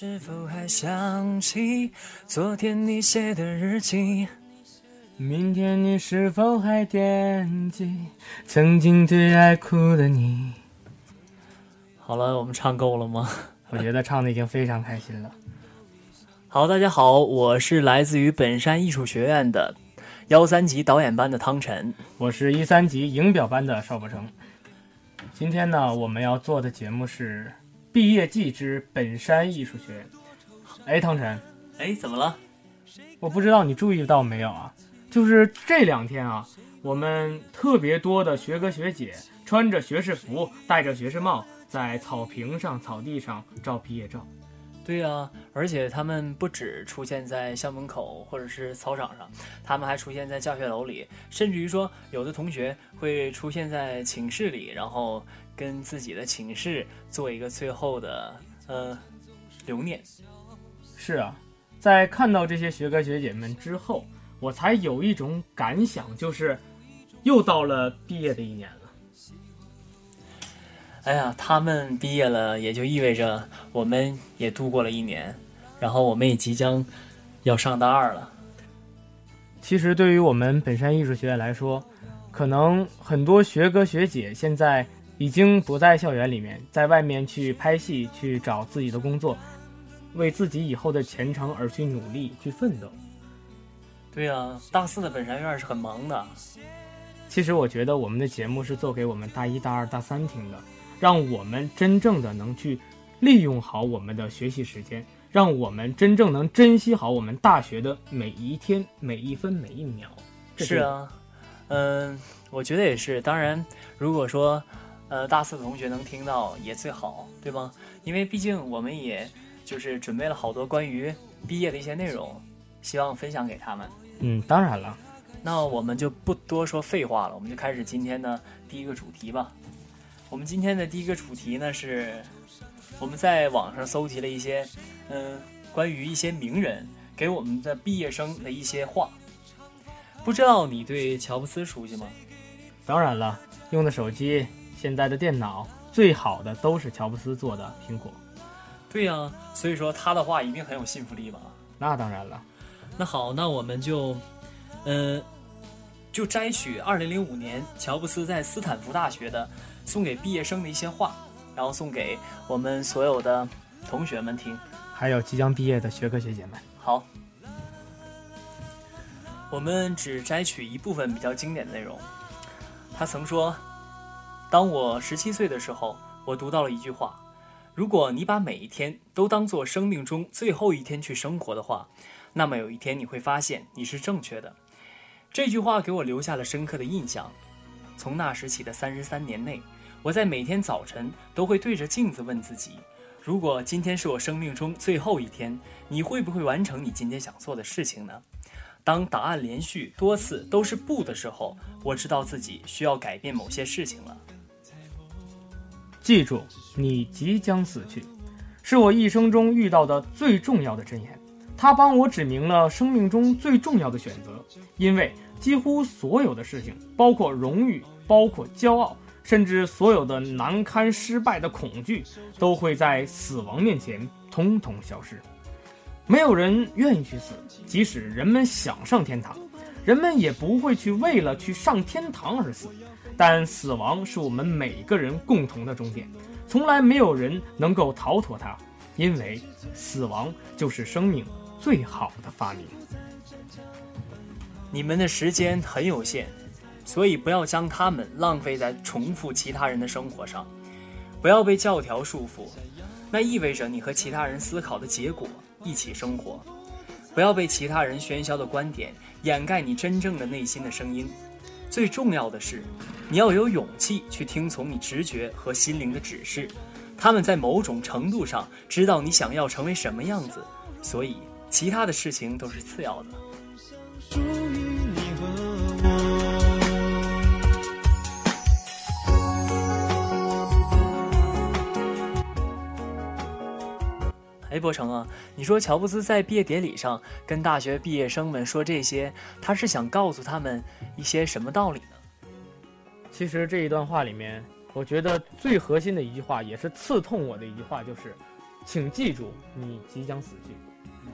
是否还想起昨天你写的日记？明天你是否还惦记曾经最爱哭的你？好了，我们唱够了吗？我觉得唱的已经非常开心了。好，大家好，我是来自于本山艺术学院的幺三级导演班的汤晨，我是一三级影表班的邵博成。今天呢，我们要做的节目是《毕业季之本山艺术学院》。哎，汤晨，哎，怎么了？我不知道你注意到没有啊？就是这两天啊，我们特别多的学哥学姐穿着学士服，戴着学士帽，在草坪上、草地上照毕业照。对呀，而且他们不止出现在校门口或者是操场上，他们还出现在教学楼里，甚至于说有的同学会出现在寝室里，然后跟自己的寝室做一个最后的呃留念。是啊，在看到这些学哥学姐们之后，我才有一种感想，就是又到了毕业的一年了。哎呀，他们毕业了，也就意味着我们也度过了一年，然后我们也即将要上大二了。其实对于我们本山艺术学院来说，可能很多学哥学姐现在已经不在校园里面，在外面去拍戏，去找自己的工作，为自己以后的前程而去努力，去奋斗。对呀，大四的本山院是很忙的。其实我觉得我们的节目是做给我们大一大二大三听的。让我们真正的能去利用好我们的学习时间，让我们真正能珍惜好我们大学的每一天、每一分、每一秒。是啊，嗯，我觉得也是。当然，如果说呃大四的同学能听到也最好，对吗？因为毕竟我们也就是准备了好多关于毕业的一些内容，希望分享给他们。嗯，当然了。那我们就不多说废话了，我们就开始今天的第一个主题吧。我们今天的第一个主题呢，是我们在网上搜集了一些，嗯，关于一些名人给我们的毕业生的一些话。不知道你对乔布斯熟悉吗？当然了，用的手机、现在的电脑，最好的都是乔布斯做的苹果。对呀，所以说他的话一定很有信服力吧？那当然了。那好，那我们就，嗯，就摘取二零零五年乔布斯在斯坦福大学的。送给毕业生的一些话，然后送给我们所有的同学们听，还有即将毕业的学科学姐们。好，我们只摘取一部分比较经典的内容。他曾说：“当我十七岁的时候，我读到了一句话：如果你把每一天都当做生命中最后一天去生活的话，那么有一天你会发现你是正确的。”这句话给我留下了深刻的印象。从那时起的三十三年内。我在每天早晨都会对着镜子问自己：如果今天是我生命中最后一天，你会不会完成你今天想做的事情呢？当答案连续多次都是不的时候，我知道自己需要改变某些事情了。记住，你即将死去，是我一生中遇到的最重要的箴言。它帮我指明了生命中最重要的选择，因为几乎所有的事情，包括荣誉，包括骄傲。甚至所有的难堪、失败的恐惧，都会在死亡面前统统消失。没有人愿意去死，即使人们想上天堂，人们也不会去为了去上天堂而死。但死亡是我们每个人共同的终点，从来没有人能够逃脱它，因为死亡就是生命最好的发明。你们的时间很有限。所以不要将它们浪费在重复其他人的生活上，不要被教条束缚，那意味着你和其他人思考的结果一起生活。不要被其他人喧嚣的观点掩盖你真正的内心的声音。最重要的是，你要有勇气去听从你直觉和心灵的指示，他们在某种程度上知道你想要成为什么样子，所以其他的事情都是次要的。哎，博成啊，你说乔布斯在毕业典礼上跟大学毕业生们说这些，他是想告诉他们一些什么道理呢？其实这一段话里面，我觉得最核心的一句话，也是刺痛我的一句话，就是：请记住，你即将死去。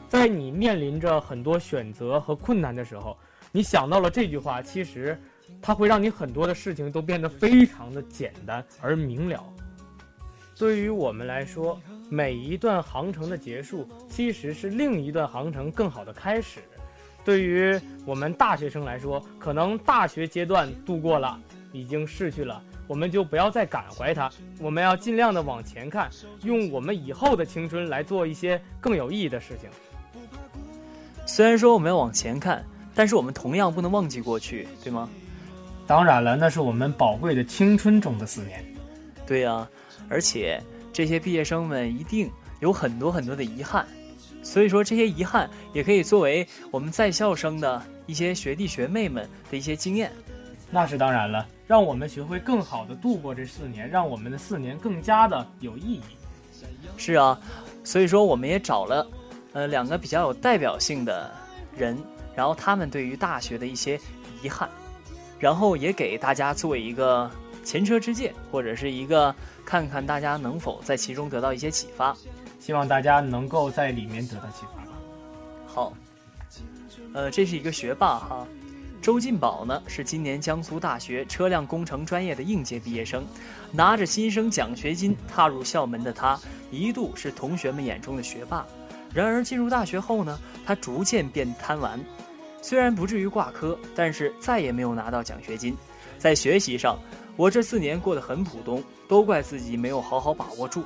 在你面临着很多选择和困难的时候，你想到了这句话，其实它会让你很多的事情都变得非常的简单而明了。对于我们来说，每一段航程的结束，其实是另一段航程更好的开始。对于我们大学生来说，可能大学阶段度过了，已经逝去了，我们就不要再感怀它。我们要尽量的往前看，用我们以后的青春来做一些更有意义的事情。虽然说我们要往前看，但是我们同样不能忘记过去，对吗？当然了，那是我们宝贵的青春中的四年。对呀。而且这些毕业生们一定有很多很多的遗憾，所以说这些遗憾也可以作为我们在校生的一些学弟学妹们的一些经验。那是当然了，让我们学会更好的度过这四年，让我们的四年更加的有意义。是啊，所以说我们也找了呃两个比较有代表性的人，然后他们对于大学的一些遗憾，然后也给大家做一个前车之鉴，或者是一个。看看大家能否在其中得到一些启发，希望大家能够在里面得到启发吧。好，呃，这是一个学霸哈，周进宝呢是今年江苏大学车辆工程专业的应届毕业生，拿着新生奖学金踏入校门的他，一度是同学们眼中的学霸。然而进入大学后呢，他逐渐变贪玩，虽然不至于挂科，但是再也没有拿到奖学金，在学习上。我这四年过得很普通，都怪自己没有好好把握住。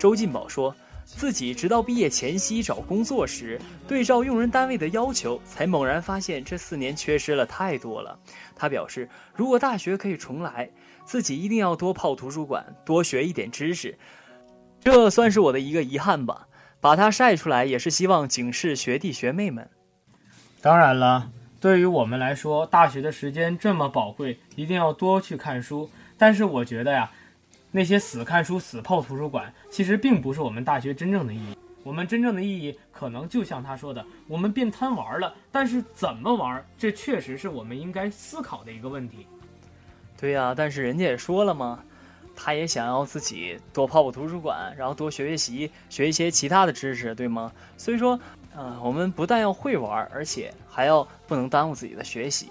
周进宝说，自己直到毕业前夕找工作时，对照用人单位的要求，才猛然发现这四年缺失了太多了。他表示，如果大学可以重来，自己一定要多泡图书馆，多学一点知识。这算是我的一个遗憾吧，把它晒出来，也是希望警示学弟学妹们。当然了。对于我们来说，大学的时间这么宝贵，一定要多去看书。但是我觉得呀，那些死看书、死泡图书馆，其实并不是我们大学真正的意义。我们真正的意义，可能就像他说的，我们变贪玩了。但是怎么玩，这确实是我们应该思考的一个问题。对呀，但是人家也说了嘛，他也想要自己多泡泡图书馆，然后多学学习，学一些其他的知识，对吗？所以说。呃，我们不但要会玩，而且还要不能耽误自己的学习。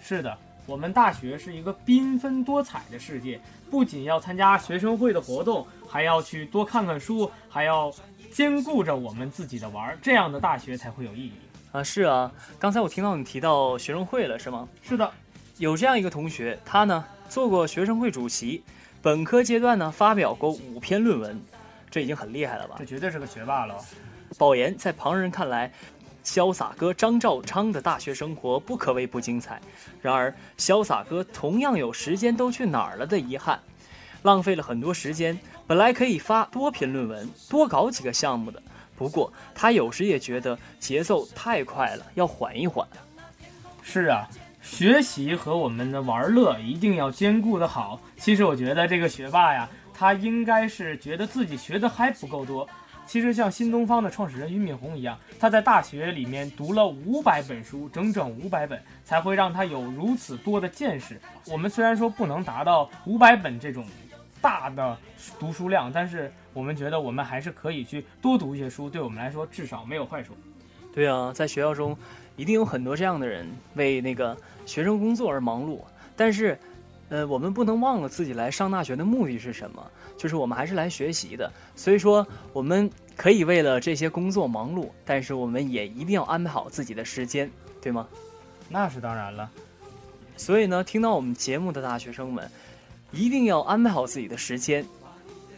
是的，我们大学是一个缤纷多彩的世界，不仅要参加学生会的活动，还要去多看看书，还要兼顾着我们自己的玩，这样的大学才会有意义啊！是啊，刚才我听到你提到学生会了，是吗？是的，有这样一个同学，他呢做过学生会主席，本科阶段呢发表过五篇论文，这已经很厉害了吧？这绝对是个学霸了。保研在旁人看来，潇洒哥张兆昌的大学生活不可谓不精彩。然而，潇洒哥同样有时间都去哪儿了的遗憾，浪费了很多时间。本来可以发多篇论文，多搞几个项目的，不过他有时也觉得节奏太快了，要缓一缓。是啊，学习和我们的玩乐一定要兼顾的好。其实我觉得这个学霸呀，他应该是觉得自己学的还不够多。其实像新东方的创始人俞敏洪一样，他在大学里面读了五百本书，整整五百本，才会让他有如此多的见识。我们虽然说不能达到五百本这种大的读书量，但是我们觉得我们还是可以去多读一些书，对我们来说至少没有坏处。对啊，在学校中一定有很多这样的人为那个学生工作而忙碌，但是，呃，我们不能忘了自己来上大学的目的是什么。就是我们还是来学习的，所以说我们可以为了这些工作忙碌，但是我们也一定要安排好自己的时间，对吗？那是当然了。所以呢，听到我们节目的大学生们，一定要安排好自己的时间，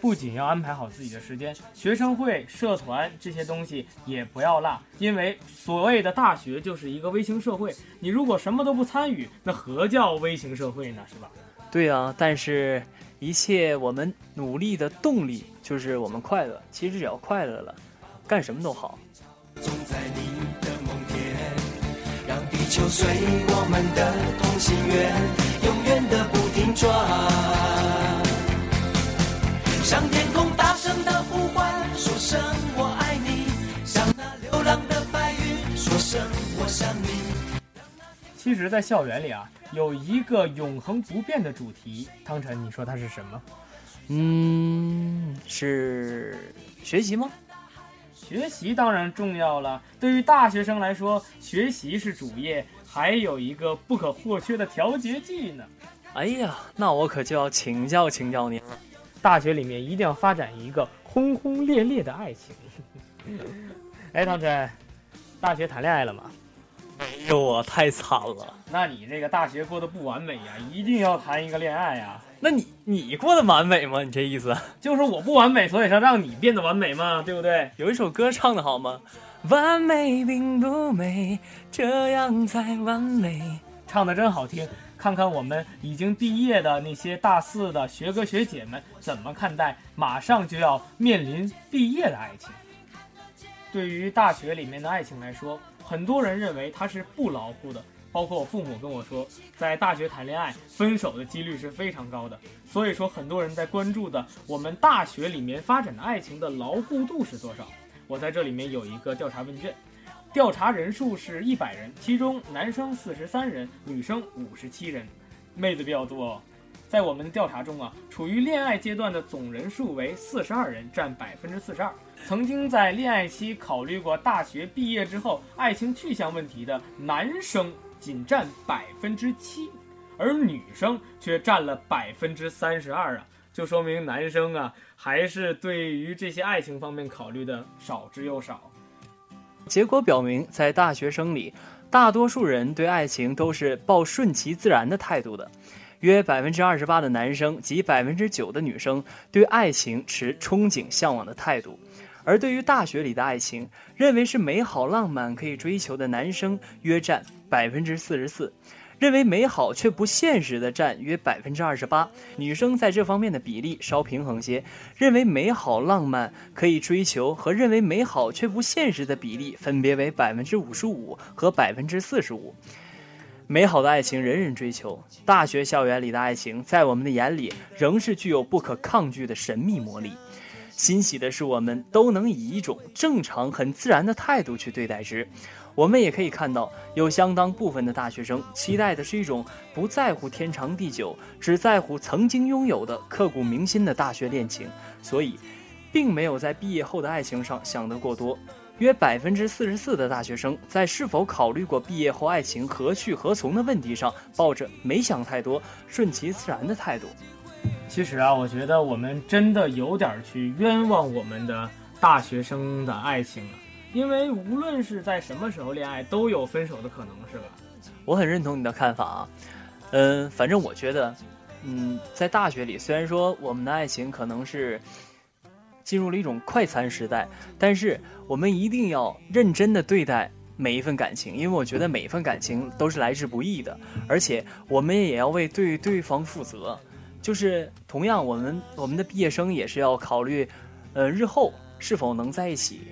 不仅要安排好自己的时间，学生会、社团这些东西也不要落，因为所谓的大学就是一个微型社会，你如果什么都不参与，那何叫微型社会呢？是吧？对啊，但是。一切我们努力的动力就是我们快乐。其实只要快乐了，干什么都好。总在你的梦田，让地球随我们的同心圆，永远的不停转。上天其实，在校园里啊。有一个永恒不变的主题，汤臣，你说它是什么？嗯，是学习吗？学习当然重要了。对于大学生来说，学习是主业，还有一个不可或缺的调节剂呢。哎呀，那我可就要请教请教您了。大学里面一定要发展一个轰轰烈烈的爱情。哎，汤晨，大学谈恋爱了吗？没有啊，太惨了。那你这个大学过得不完美呀，一定要谈一个恋爱呀。那你你过得完美吗？你这意思就是我不完美，所以说让你变得完美嘛，对不对？有一首歌唱的好吗？完美并不美，这样才完美。唱的真好听。看看我们已经毕业的那些大四的学哥学姐们怎么看待马上就要面临毕业的爱情。对于大学里面的爱情来说，很多人认为它是不牢固的。包括我父母跟我说，在大学谈恋爱分手的几率是非常高的。所以说，很多人在关注的我们大学里面发展的爱情的牢固度是多少。我在这里面有一个调查问卷，调查人数是一百人，其中男生四十三人，女生五十七人，妹子比较多。在我们的调查中啊，处于恋爱阶段的总人数为四十二人，占百分之四十二。曾经在恋爱期考虑过大学毕业之后爱情去向问题的男生。仅占百分之七，而女生却占了百分之三十二啊，就说明男生啊还是对于这些爱情方面考虑的少之又少。结果表明，在大学生里，大多数人对爱情都是抱顺其自然的态度的，约百分之二十八的男生及百分之九的女生对爱情持憧憬向往的态度。而对于大学里的爱情，认为是美好浪漫可以追求的男生约占百分之四十四，认为美好却不现实的占约百分之二十八，女生在这方面的比例稍平衡些，认为美好浪漫可以追求和认为美好却不现实的比例分别为百分之五十五和百分之四十五。美好的爱情人人追求，大学校园里的爱情在我们的眼里仍是具有不可抗拒的神秘魔力。欣喜的是，我们都能以一种正常、很自然的态度去对待之。我们也可以看到，有相当部分的大学生期待的是一种不在乎天长地久，只在乎曾经拥有的刻骨铭心的大学恋情，所以，并没有在毕业后的爱情上想得过多。约百分之四十四的大学生在是否考虑过毕业后爱情何去何从的问题上，抱着没想太多、顺其自然的态度。其实啊，我觉得我们真的有点去冤枉我们的大学生的爱情了，因为无论是在什么时候恋爱，都有分手的可能，是吧？我很认同你的看法啊，嗯，反正我觉得，嗯，在大学里，虽然说我们的爱情可能是进入了一种快餐时代，但是我们一定要认真的对待每一份感情，因为我觉得每一份感情都是来之不易的，而且我们也要为对对方负责。就是同样，我们我们的毕业生也是要考虑，呃，日后是否能在一起。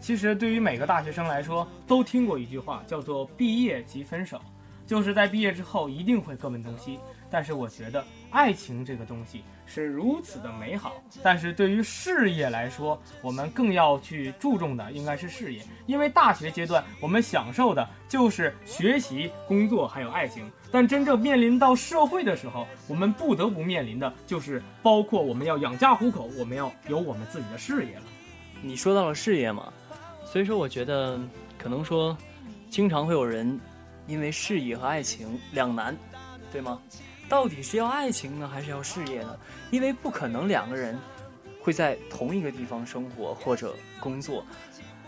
其实对于每个大学生来说，都听过一句话，叫做“毕业即分手”，就是在毕业之后一定会各奔东西。但是我觉得爱情这个东西。是如此的美好，但是对于事业来说，我们更要去注重的应该是事业，因为大学阶段我们享受的就是学习、工作还有爱情，但真正面临到社会的时候，我们不得不面临的就是包括我们要养家糊口，我们要有我们自己的事业了。你说到了事业嘛，所以说我觉得可能说，经常会有人因为事业和爱情两难，对吗？到底是要爱情呢，还是要事业呢？因为不可能两个人会在同一个地方生活或者工作，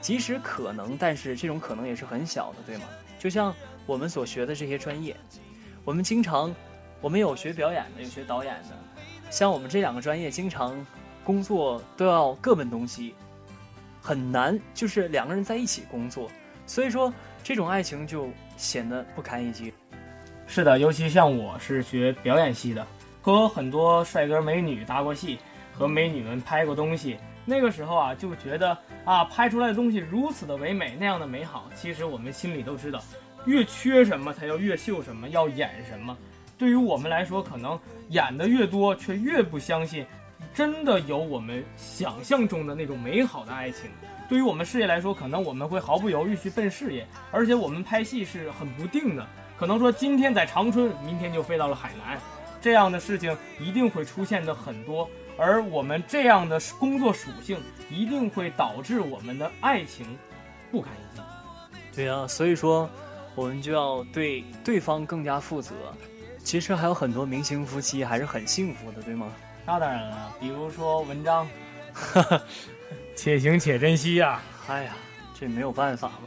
即使可能，但是这种可能也是很小的，对吗？就像我们所学的这些专业，我们经常，我们有学表演的，有学导演的，像我们这两个专业，经常工作都要各奔东西，很难，就是两个人在一起工作，所以说这种爱情就显得不堪一击。是的，尤其像我是学表演系的，和很多帅哥美女搭过戏，和美女们拍过东西。那个时候啊，就觉得啊，拍出来的东西如此的唯美，那样的美好。其实我们心里都知道，越缺什么才要越秀什么，要演什么。对于我们来说，可能演的越多，却越不相信，真的有我们想象中的那种美好的爱情。对于我们事业来说，可能我们会毫不犹豫去奔事业，而且我们拍戏是很不定的。可能说今天在长春，明天就飞到了海南，这样的事情一定会出现的很多。而我们这样的工作属性一定会导致我们的爱情不堪一击。对呀、所以说我们就要对对方更加负责。其实还有很多明星夫妻还是很幸福的，对吗？那当然了，比如说文章，且行且珍惜啊。哎呀，这没有办法嘛。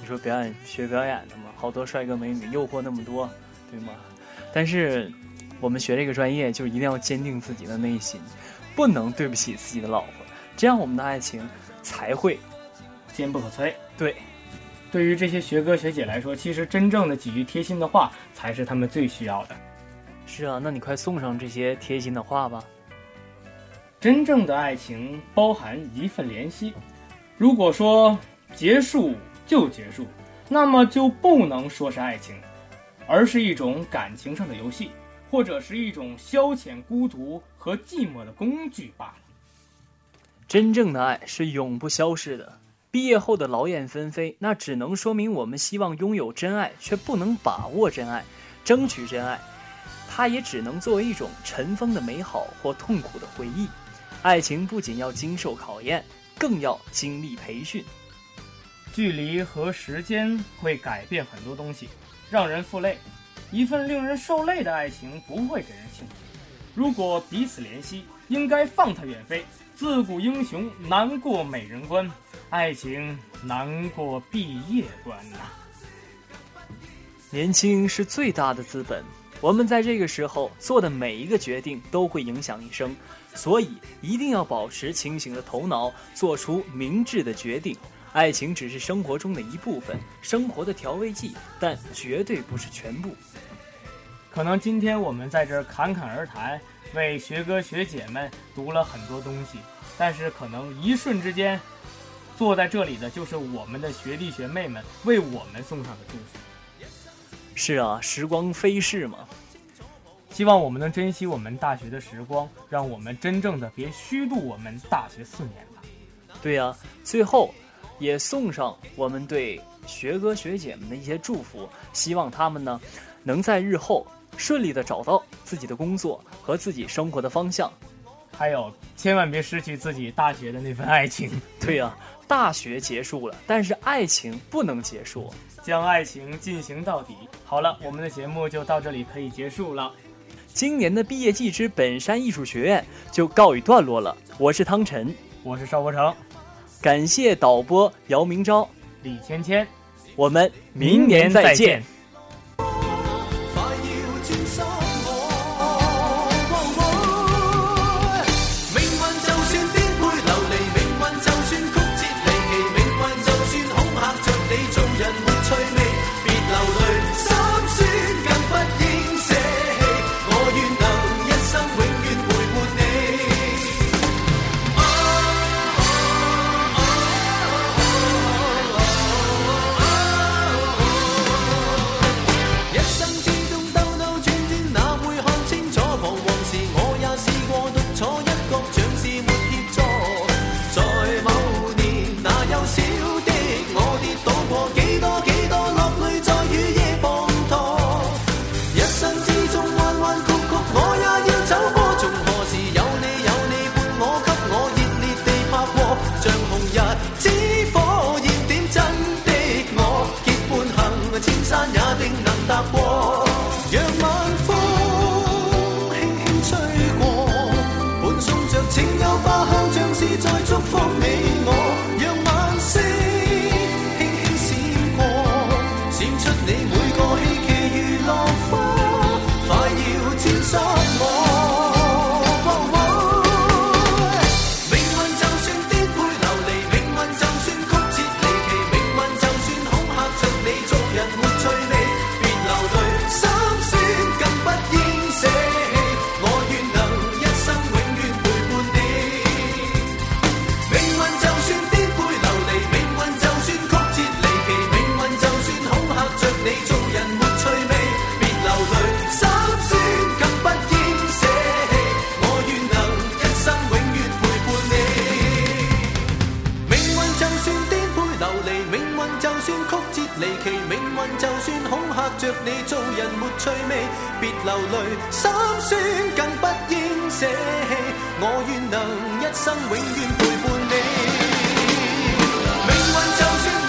你说表演学表演的嘛，好多帅哥美女，诱惑那么多，对吗？但是我们学这个专业，就一定要坚定自己的内心，不能对不起自己的老婆，这样我们的爱情才会坚不可摧。对。对于这些学哥学姐来说，其实真正的几句贴心的话才是他们最需要的。是啊，那你快送上这些贴心的话吧。真正的爱情包含一份怜惜。如果说结束就结束，那么就不能说是爱情，而是一种感情上的游戏，或者是一种消遣孤独和寂寞的工具罢了。真正的爱是永不消逝的。毕业后的劳燕分飞，那只能说明我们希望拥有真爱，却不能把握真爱，争取真爱，它也只能作为一种尘封的美好或痛苦的回忆。爱情不仅要经受考验，更要经历培训。距离和时间会改变很多东西，让人负累。一份令人受累的爱情不会给人幸福。如果彼此怜惜，应该放他远飞。自古英雄难过美人关，爱情难过毕业关呐、年轻是最大的资本，我们在这个时候做的每一个决定都会影响一生，所以一定要保持清醒的头脑，做出明智的决定。爱情只是生活中的一部分，生活的调味剂，但绝对不是全部。可能今天我们在这儿侃侃而谈，为学哥学姐们读了很多东西，但是可能一瞬之间，坐在这里的就是我们的学弟学妹们为我们送上的祝福。是啊，时光飞逝嘛。希望我们能珍惜我们大学的时光，让我们真正的别虚度我们大学四年吧。对呀、最后也送上我们对学哥学姐们的一些祝福，希望他们呢能在日后顺利的找到自己的工作和自己生活的方向。还有，千万别失去自己大学的那份爱情，对呀、大学结束了，但是爱情不能结束。将爱情进行到底。好了，我们的节目就到这里可以结束了。今年的毕业季之本山艺术学院就告一段落了。我是汤晨，我是邵国成，感谢导播姚明昭，李芊芊，我们明年再见。拍着你做人没趣味，别流泪，心酸更不应舍弃。我愿能一生永远陪伴你，命运就算。